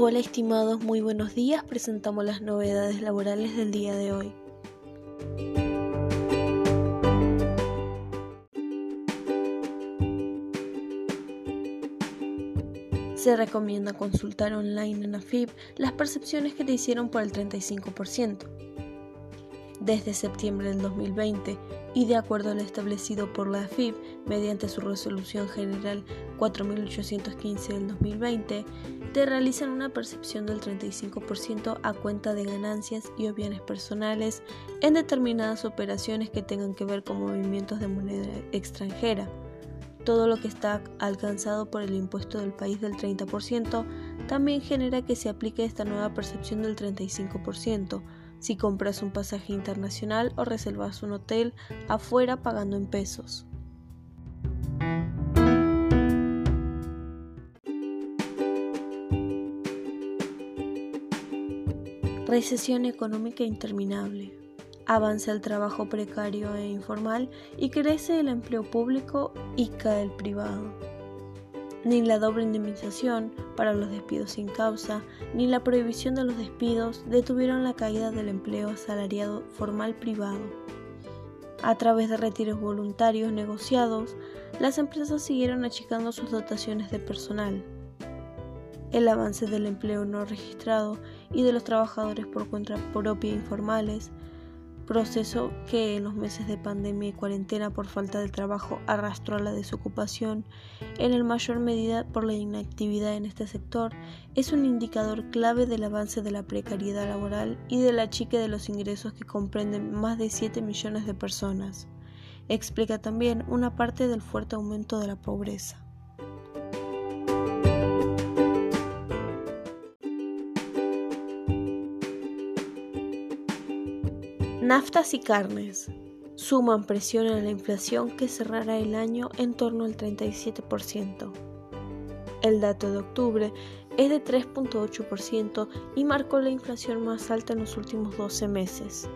Hola estimados, muy buenos días. Presentamos las novedades laborales del día de hoy. Se recomienda consultar online en AFIP las percepciones que te hicieron por el 35%. Desde septiembre del 2020 y de acuerdo a lo establecido por la AFIP mediante su resolución general 4815 del 2020, te realizan una percepción del 35% a cuenta de ganancias y o bienes personales en determinadas operaciones que tengan que ver con movimientos de moneda extranjera. Todo lo que está alcanzado por el impuesto del país del 30% también genera que se aplique esta nueva percepción del 35% si compras un pasaje internacional o reservas un hotel afuera pagando en pesos. Recesión económica interminable. Avanza el trabajo precario e informal y crece el empleo público y cae el privado. Ni la doble indemnización para los despidos sin causa, ni la prohibición de los despidos detuvieron la caída del empleo asalariado formal privado. A través de retiros voluntarios negociados, las empresas siguieron achicando sus dotaciones de personal el avance del empleo no registrado y de los trabajadores por cuenta propia informales, proceso que en los meses de pandemia y cuarentena por falta de trabajo arrastró a la desocupación, en el mayor medida por la inactividad en este sector, es un indicador clave del avance de la precariedad laboral y de la chique de los ingresos que comprenden más de 7 millones de personas. Explica también una parte del fuerte aumento de la pobreza. Naftas y carnes suman presión a la inflación que cerrará el año en torno al 37%. El dato de octubre es de 3.8% y marcó la inflación más alta en los últimos 12 meses.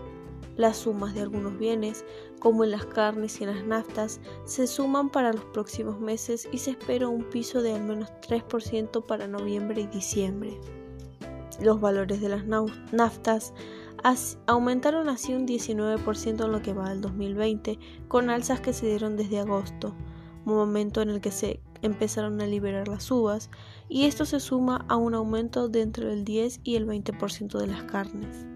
Las sumas de algunos bienes, como en las carnes y en las naftas, se suman para los próximos meses y se espera un piso de al menos 3% para noviembre y diciembre. Los valores de las naftas aumentaron así un 19% en lo que va al 2020, con alzas que se dieron desde agosto, momento en el que se empezaron a liberar las uvas, y esto se suma a un aumento de entre el 10 y el 20% de las carnes.